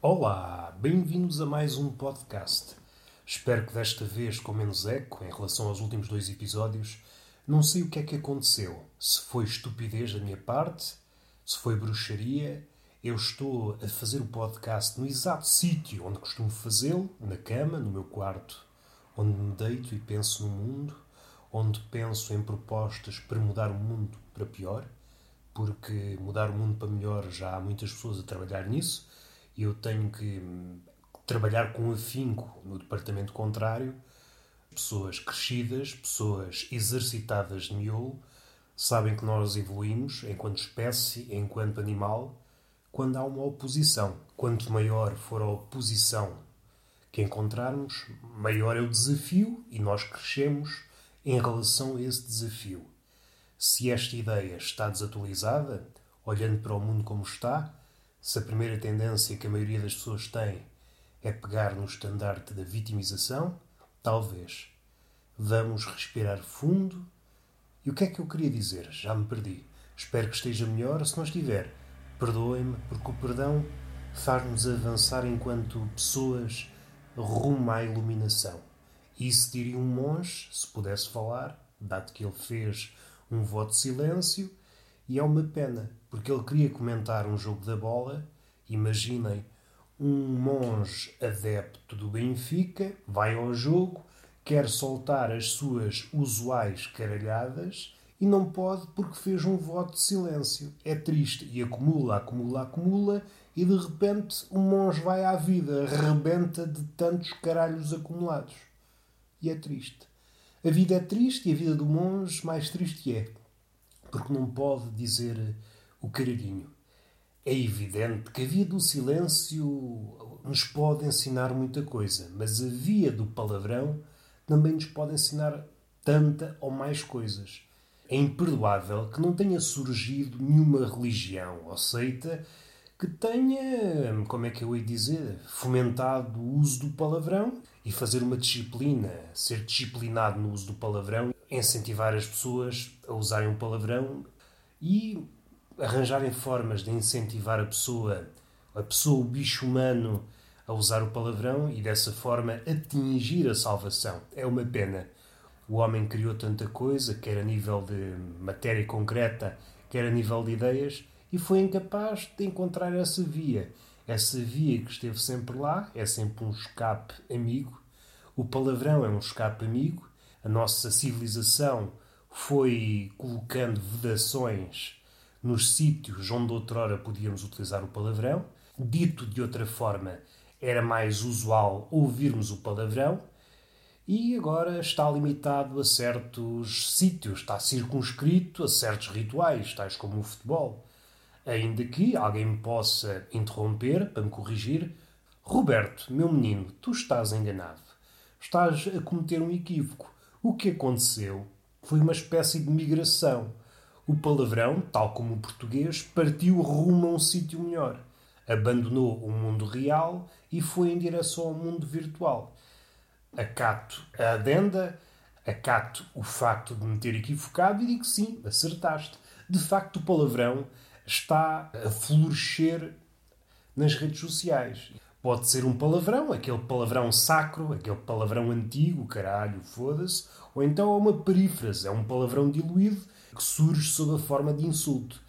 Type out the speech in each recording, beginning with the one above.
Olá, bem-vindos a mais um podcast. Espero que desta vez com menos eco em relação aos últimos dois episódios. Não sei o que é que aconteceu. Se foi estupidez da minha parte, se foi bruxaria. Eu estou a fazer o podcast no exato sítio onde costumo fazê-lo, na cama, no meu quarto, onde me deito e penso no mundo, onde penso em propostas para mudar o mundo para pior, porque mudar o mundo para melhor já há muitas pessoas a trabalhar nisso eu tenho que trabalhar com afinco no departamento contrário. Pessoas crescidas, pessoas exercitadas de miolo, sabem que nós evoluímos enquanto espécie, enquanto animal, quando há uma oposição. Quanto maior for a oposição que encontrarmos, maior é o desafio e nós crescemos em relação a esse desafio. Se esta ideia está desatualizada, olhando para o mundo como está, se a primeira tendência que a maioria das pessoas tem é pegar no estandarte da vitimização, talvez. Vamos respirar fundo. E o que é que eu queria dizer? Já me perdi. Espero que esteja melhor. Se não estiver, perdoem-me, porque o perdão faz-nos avançar enquanto pessoas rumo à iluminação. Isso diria um monge, se pudesse falar, dado que ele fez um voto de silêncio, e é uma pena, porque ele queria comentar um jogo da bola. Imaginem, um monge adepto do Benfica vai ao jogo, quer soltar as suas usuais caralhadas e não pode porque fez um voto de silêncio. É triste e acumula, acumula, acumula e de repente o monge vai à vida, rebenta de tantos caralhos acumulados. E é triste. A vida é triste e a vida do monge mais triste é porque não pode dizer o caralhinho. É evidente que a via do silêncio nos pode ensinar muita coisa, mas a via do palavrão também nos pode ensinar tanta ou mais coisas. É imperdoável que não tenha surgido nenhuma religião ou seita que tenha, como é que eu ia dizer, fomentado o uso do palavrão e fazer uma disciplina, ser disciplinado no uso do palavrão, incentivar as pessoas a usarem o palavrão e arranjarem formas de incentivar a pessoa, a pessoa, o bicho humano, a usar o palavrão e dessa forma atingir a salvação. É uma pena. O homem criou tanta coisa, quer a nível de matéria concreta, quer a nível de ideias, e foi incapaz de encontrar essa via. Essa via que esteve sempre lá é sempre um escape amigo. O palavrão é um escape amigo. A nossa civilização foi colocando vedações nos sítios onde outrora podíamos utilizar o palavrão. Dito de outra forma, era mais usual ouvirmos o palavrão e agora está limitado a certos sítios, está circunscrito a certos rituais, tais como o futebol. Ainda que alguém me possa interromper para me corrigir. Roberto, meu menino, tu estás enganado. Estás a cometer um equívoco. O que aconteceu foi uma espécie de migração. O palavrão, tal como o português, partiu rumo a um sítio melhor. Abandonou o mundo real e foi em direção ao mundo virtual. Acato a adenda, acato o facto de me ter equivocado e digo sim, acertaste. De facto, o palavrão está a florescer nas redes sociais. Pode ser um palavrão, aquele palavrão sacro, aquele palavrão antigo, caralho, foda-se, ou então é uma perífrase, é um palavrão diluído que surge sob a forma de insulto.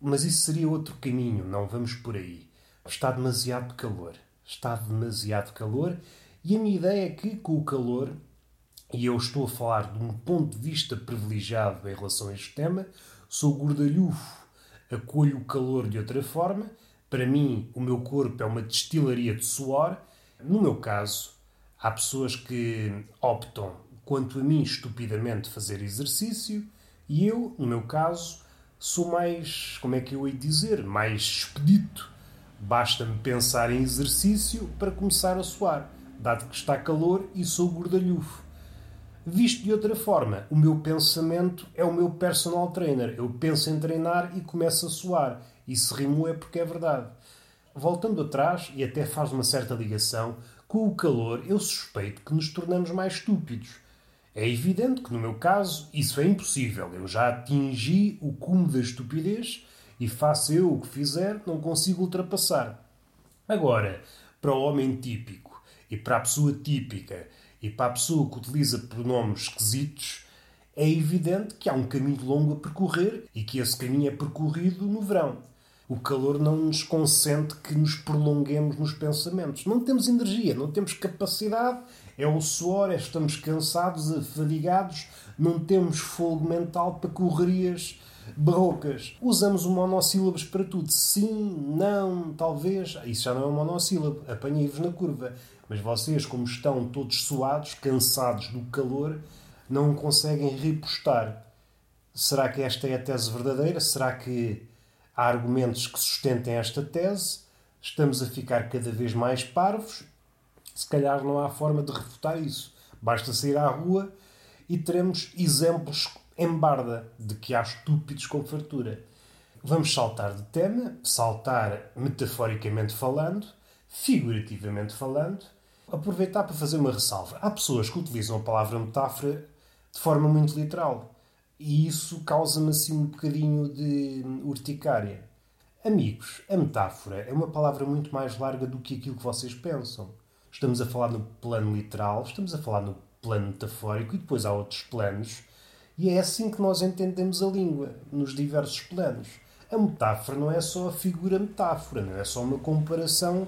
Mas isso seria outro caminho, não vamos por aí. Está demasiado calor. Está demasiado calor e a minha ideia é que, com o calor, e eu estou a falar de um ponto de vista privilegiado em relação a este tema, sou gordalhufo acolho o calor de outra forma. Para mim, o meu corpo é uma destilaria de suor. No meu caso, há pessoas que optam, quanto a mim, estupidamente fazer exercício, e eu, no meu caso, sou mais, como é que eu ia dizer, mais expedito. Basta-me pensar em exercício para começar a suar, dado que está calor e sou gordalhufo. Visto de outra forma, o meu pensamento é o meu personal trainer. Eu penso em treinar e começo a suar. E se rimo é porque é verdade. Voltando atrás, e até faz uma certa ligação, com o calor eu suspeito que nos tornamos mais estúpidos. É evidente que no meu caso isso é impossível. Eu já atingi o cume da estupidez e faça eu o que fizer, não consigo ultrapassar. Agora, para o homem típico e para a pessoa típica e para a pessoa que utiliza pronomes esquisitos, é evidente que há um caminho longo a percorrer e que esse caminho é percorrido no verão. O calor não nos consente que nos prolonguemos nos pensamentos. Não temos energia, não temos capacidade. É o suor, é estamos cansados, afadigados, não temos fogo mental para correrias barrocas. Usamos monossílabos para tudo. Sim, não, talvez. Isso já não é um monossílabo. Apanhei-vos na curva. Mas vocês, como estão todos suados, cansados do calor, não conseguem repostar. Será que esta é a tese verdadeira? Será que há argumentos que sustentem esta tese? Estamos a ficar cada vez mais parvos? Se calhar não há forma de refutar isso. Basta sair à rua e teremos exemplos em barda de que há estúpidos com fartura. Vamos saltar de tema, saltar metaforicamente falando, figurativamente falando, aproveitar para fazer uma ressalva. Há pessoas que utilizam a palavra metáfora de forma muito literal. E isso causa-me assim um bocadinho de urticária. Amigos, a metáfora é uma palavra muito mais larga do que aquilo que vocês pensam. Estamos a falar no plano literal, estamos a falar no plano metafórico e depois há outros planos. E é assim que nós entendemos a língua, nos diversos planos. A metáfora não é só a figura metáfora, não é só uma comparação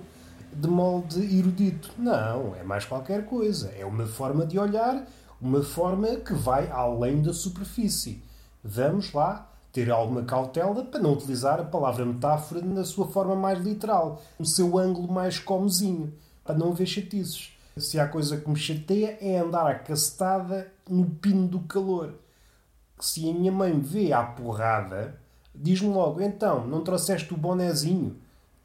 de molde erudito. Não, é mais qualquer coisa. É uma forma de olhar uma forma que vai além da superfície. Vamos lá ter alguma cautela para não utilizar a palavra metáfora na sua forma mais literal, no seu ângulo mais comezinho, para não haver chatices. Se há coisa que me chateia é andar a cacetada no pino do calor. Se a minha mãe me vê à porrada, diz-me logo: então, não trouxeste o bonezinho?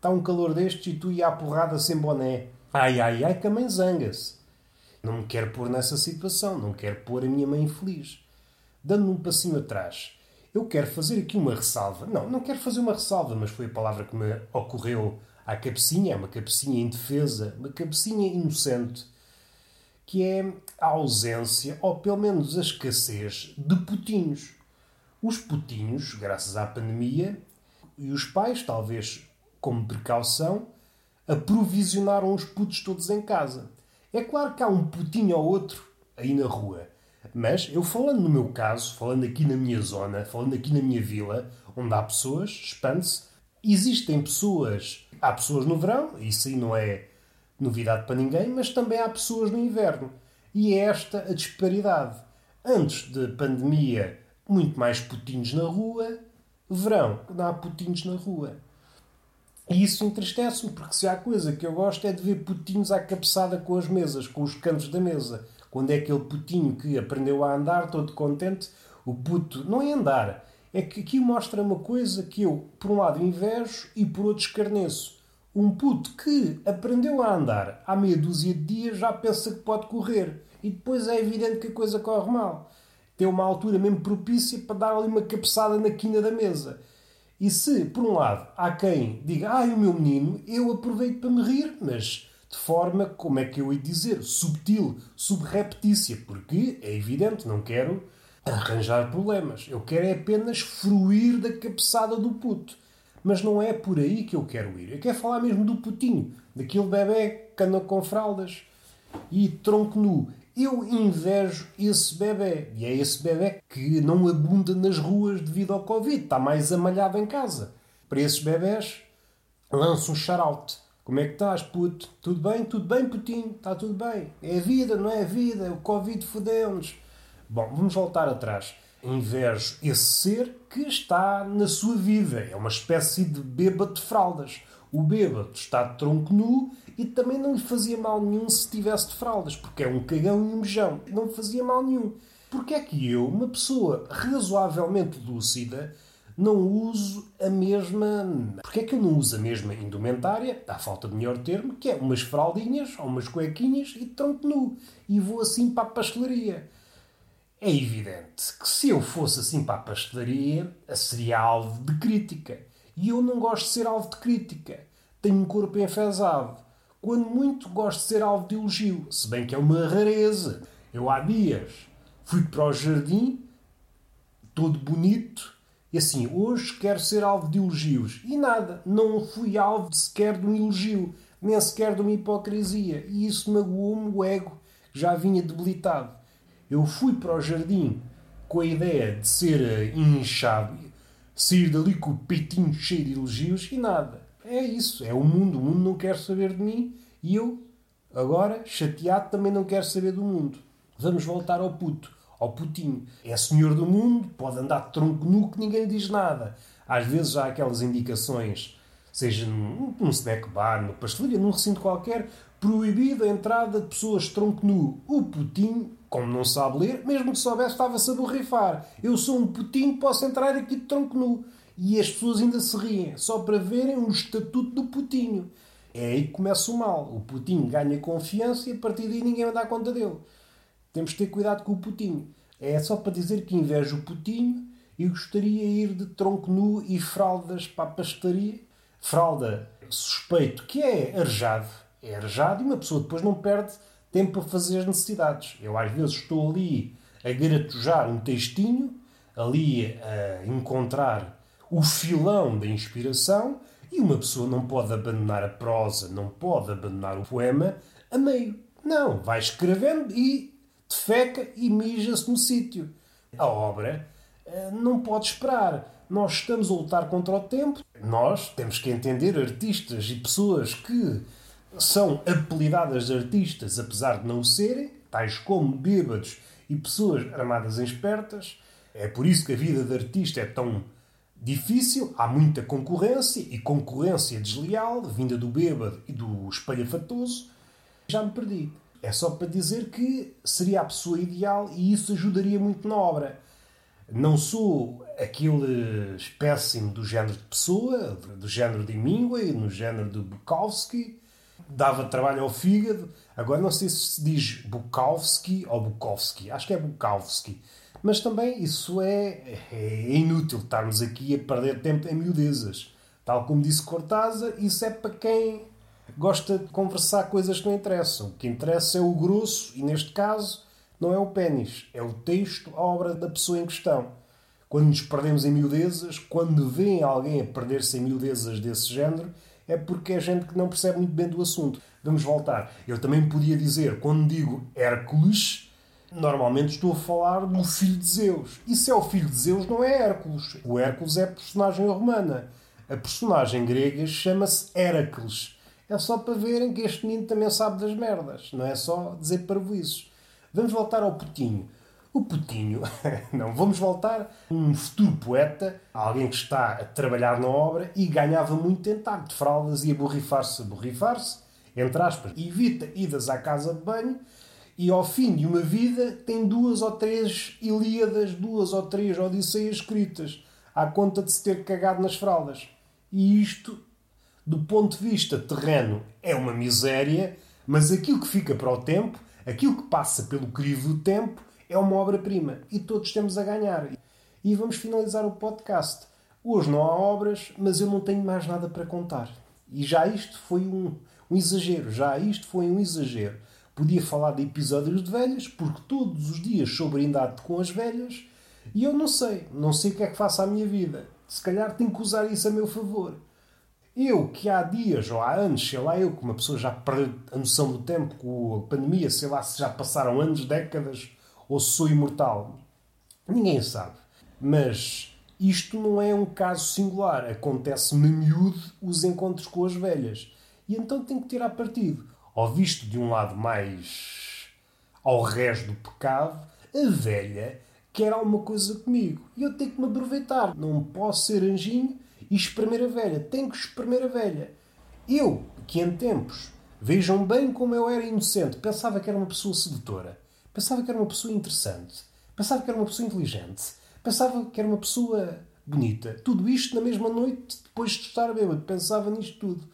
Está um calor destes e tu ia à porrada sem boné. Ai, ai, ai, que a mãe zanga-se. Não me quero pôr nessa situação, não quero pôr a minha mãe infeliz. Dando-me um passinho atrás, eu quero fazer aqui uma ressalva. Não, não quero fazer uma ressalva, mas foi a palavra que me ocorreu à cabecinha, é uma cabecinha indefesa, uma cabecinha inocente, que é a ausência, ou pelo menos a escassez, de putinhos. Os putinhos, graças à pandemia, e os pais, talvez como precaução, aprovisionaram os putos todos em casa. É claro que há um putinho ou outro aí na rua. Mas eu falando no meu caso, falando aqui na minha zona, falando aqui na minha vila, onde há pessoas, expande-se, existem pessoas. Há pessoas no verão, isso aí não é novidade para ninguém, mas também há pessoas no inverno. E é esta a disparidade. Antes da pandemia, muito mais putinhos na rua. Verão, não há putinhos na rua. E isso entristece-me, porque se há coisa que eu gosto é de ver putinhos à cabeçada com as mesas, com os cantos da mesa. Quando é aquele putinho que aprendeu a andar, todo contente, o puto não é andar. É que aqui mostra uma coisa que eu, por um lado, invejo e por outro, escarneço. Um puto que aprendeu a andar há meia dúzia de dias já pensa que pode correr. E depois é evidente que a coisa corre mal. Tem uma altura mesmo propícia para dar ali uma cabeçada na quina da mesa. E se, por um lado, há quem diga, ai, o meu menino, eu aproveito para me rir, mas de forma, como é que eu ia dizer, subtil, subreptícia, porque é evidente, não quero arranjar problemas. Eu quero é apenas fruir da cabeçada do puto. Mas não é por aí que eu quero ir. Eu quero falar mesmo do putinho, daquele bebê que anda com fraldas e tronco nu. Eu invejo esse bebê. E é esse bebê que não abunda nas ruas devido ao Covid. Está mais amalhado em casa. Para esses bebés, lanço um shout Como é que estás, puto? Tudo bem? Tudo bem, putinho? Está tudo bem? É vida, não é vida? O Covid fodeu-nos. Bom, vamos voltar atrás. Invejo esse ser que está na sua vida. É uma espécie de bêbado de fraldas. O bêbado está de tronco nu e também não lhe fazia mal nenhum se tivesse de fraldas, porque é um cagão e um mejão. Não fazia mal nenhum. Porque é que eu, uma pessoa razoavelmente lúcida, não uso a mesma. Porque é que eu não uso a mesma indumentária, à falta de melhor termo, que é umas fraldinhas ou umas cuequinhas e tronco nu. E vou assim para a pastelaria. É evidente que se eu fosse assim para a pastelaria, seria alvo de crítica. E eu não gosto de ser alvo de crítica. Tenho um corpo enfesado. Quando muito gosto de ser alvo de elogio, se bem que é uma rareza. Eu há dias fui para o jardim, todo bonito, E assim, hoje quero ser alvo de elogios. E nada, não fui alvo sequer de um elogio, nem sequer de uma hipocrisia. E isso magoou-me o ego, já vinha debilitado. Eu fui para o jardim com a ideia de ser eh, inchado, sair dali com o peitinho cheio de elogios e nada. É isso, é o mundo. O mundo não quer saber de mim e eu, agora, chateado, também não quero saber do mundo. Vamos voltar ao puto ao putinho. É senhor do mundo, pode andar de tronco nu que ninguém diz nada. Às vezes há aquelas indicações, seja num, num snack bar, numa pastelaria, num recinto qualquer, proibido a entrada de pessoas de tronco nu. O putinho, como não sabe ler, mesmo que soubesse, estava-se a borrifar. Eu sou um putinho, posso entrar aqui de tronco nu. E as pessoas ainda se riem, só para verem o estatuto do putinho. É aí que começa o mal. O putinho ganha confiança e a partir daí ninguém vai dar conta dele. Temos de ter cuidado com o putinho. É só para dizer que invejo o putinho e gostaria de ir de tronco nu e fraldas para a pastelaria. Fralda, suspeito que é arejado. É arejado e uma pessoa depois não perde tempo a fazer as necessidades. Eu às vezes estou ali a garatujar um textinho, ali a encontrar o filão da inspiração e uma pessoa não pode abandonar a prosa, não pode abandonar o poema a meio. Não, vai escrevendo e defeca e mija-se no sítio. A obra eh, não pode esperar. Nós estamos a lutar contra o tempo. Nós temos que entender artistas e pessoas que são apelidadas de artistas, apesar de não o serem, tais como bêbados e pessoas armadas em espertas. É por isso que a vida de artista é tão difícil. Há muita concorrência e concorrência desleal, vinda do bêbado e do espalhafatoso. Já me perdi. É só para dizer que seria a pessoa ideal e isso ajudaria muito na obra. Não sou aquele espécime do género de pessoa, do género de Hemingway, no género de Bukowski. Dava trabalho ao fígado. Agora não sei se se diz Bukowski ou Bukowski. Acho que é Bukowski. Mas também isso é, é inútil estarmos aqui a perder tempo em miudezas. Tal como disse Cortázar, isso é para quem gosta de conversar coisas que não interessam. O que interessa é o grosso, e neste caso não é o pênis, é o texto, a obra da pessoa em questão. Quando nos perdemos em miudezas, quando vem alguém a perder-se em miudezas desse género, é porque é gente que não percebe muito bem do assunto. Vamos voltar. Eu também podia dizer, quando digo Hércules, normalmente estou a falar do filho de Zeus. E se é o filho de Zeus, não é Hércules. O Hércules é personagem romana. A personagem grega chama-se Heracles é só para verem que este menino também sabe das merdas. Não é só dizer parvoízes. Vamos voltar ao Putinho. O Putinho, não, vamos voltar. Um futuro poeta, alguém que está a trabalhar na obra e ganhava muito em taco de fraldas e a borrifar-se, borrifar-se, entre aspas, evita idas à casa de banho e ao fim de uma vida tem duas ou três Ilíadas, duas ou três Odisseias escritas, à conta de se ter cagado nas fraldas. E isto do ponto de vista terreno, é uma miséria, mas aquilo que fica para o tempo, aquilo que passa pelo crivo do tempo, é uma obra-prima. E todos temos a ganhar. E vamos finalizar o podcast. Hoje não há obras, mas eu não tenho mais nada para contar. E já isto foi um, um exagero. Já isto foi um exagero. Podia falar de episódios de velhas, porque todos os dias sou brindado com as velhas, e eu não sei. Não sei o que é que faça a minha vida. Se calhar tenho que usar isso a meu favor. Eu, que há dias ou há anos, sei lá, eu, que uma pessoa já perdeu a noção do tempo com a pandemia, sei lá se já passaram anos, décadas, ou sou imortal. Ninguém sabe. Mas isto não é um caso singular. Acontece-me miúdo os encontros com as velhas. E então tenho que tirar partido. Ou visto de um lado mais ao resto do pecado, a velha quer alguma coisa comigo. E eu tenho que me aproveitar. Não posso ser anjinho e espremer a velha. Tem que espremer a velha. Eu, que em tempos, vejam bem como eu era inocente, pensava que era uma pessoa sedutora, pensava que era uma pessoa interessante, pensava que era uma pessoa inteligente, pensava que era uma pessoa bonita. Tudo isto na mesma noite, depois de estar bêbado, pensava nisto tudo.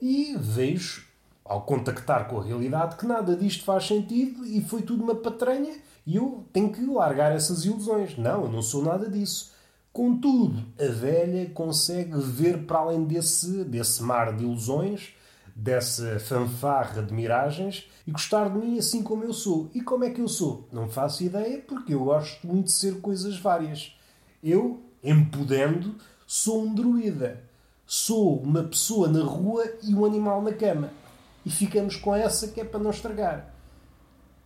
E vejo, ao contactar com a realidade, que nada disto faz sentido e foi tudo uma patranha e eu tenho que largar essas ilusões. Não, eu não sou nada disso. Contudo, a velha consegue ver para além desse, desse mar de ilusões, dessa fanfarra de miragens e gostar de mim assim como eu sou. E como é que eu sou? Não faço ideia porque eu gosto muito de ser coisas várias. Eu, Empodendo, sou um druida. Sou uma pessoa na rua e um animal na cama. E ficamos com essa que é para não estragar.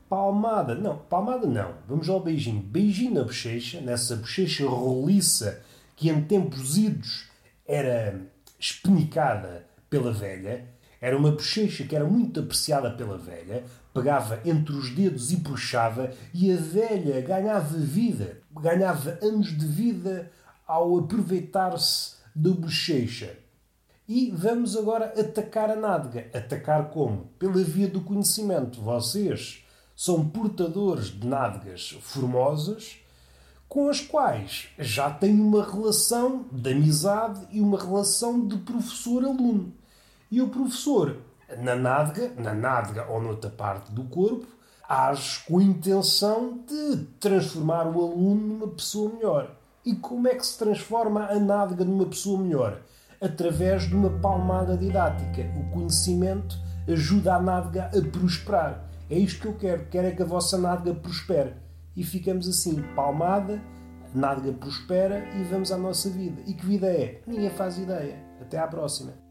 Palmada, não, palmada não. Vamos ao beijinho. Beijinho na bochecha, nessa bochecha roliça que em tempos idos era espenicada pela velha. Era uma bochecha que era muito apreciada pela velha. Pegava entre os dedos e puxava, e a velha ganhava vida, ganhava anos de vida ao aproveitar-se da bochecha. E vamos agora atacar a nádega. Atacar como? Pela via do conhecimento. Vocês são portadores de nádegas formosas com as quais já têm uma relação de amizade e uma relação de professor-aluno. E o professor, na nádega, na nádega ou noutra parte do corpo, age com a intenção de transformar o aluno numa pessoa melhor. E como é que se transforma a nádega numa pessoa melhor? Através de uma palmada didática. O conhecimento ajuda a nádega a prosperar. É isto que eu quero. Quero é que a vossa nádega prospere. E ficamos assim, palmada, nádega prospera e vamos à nossa vida. E que vida é? Ninguém faz ideia. Até à próxima.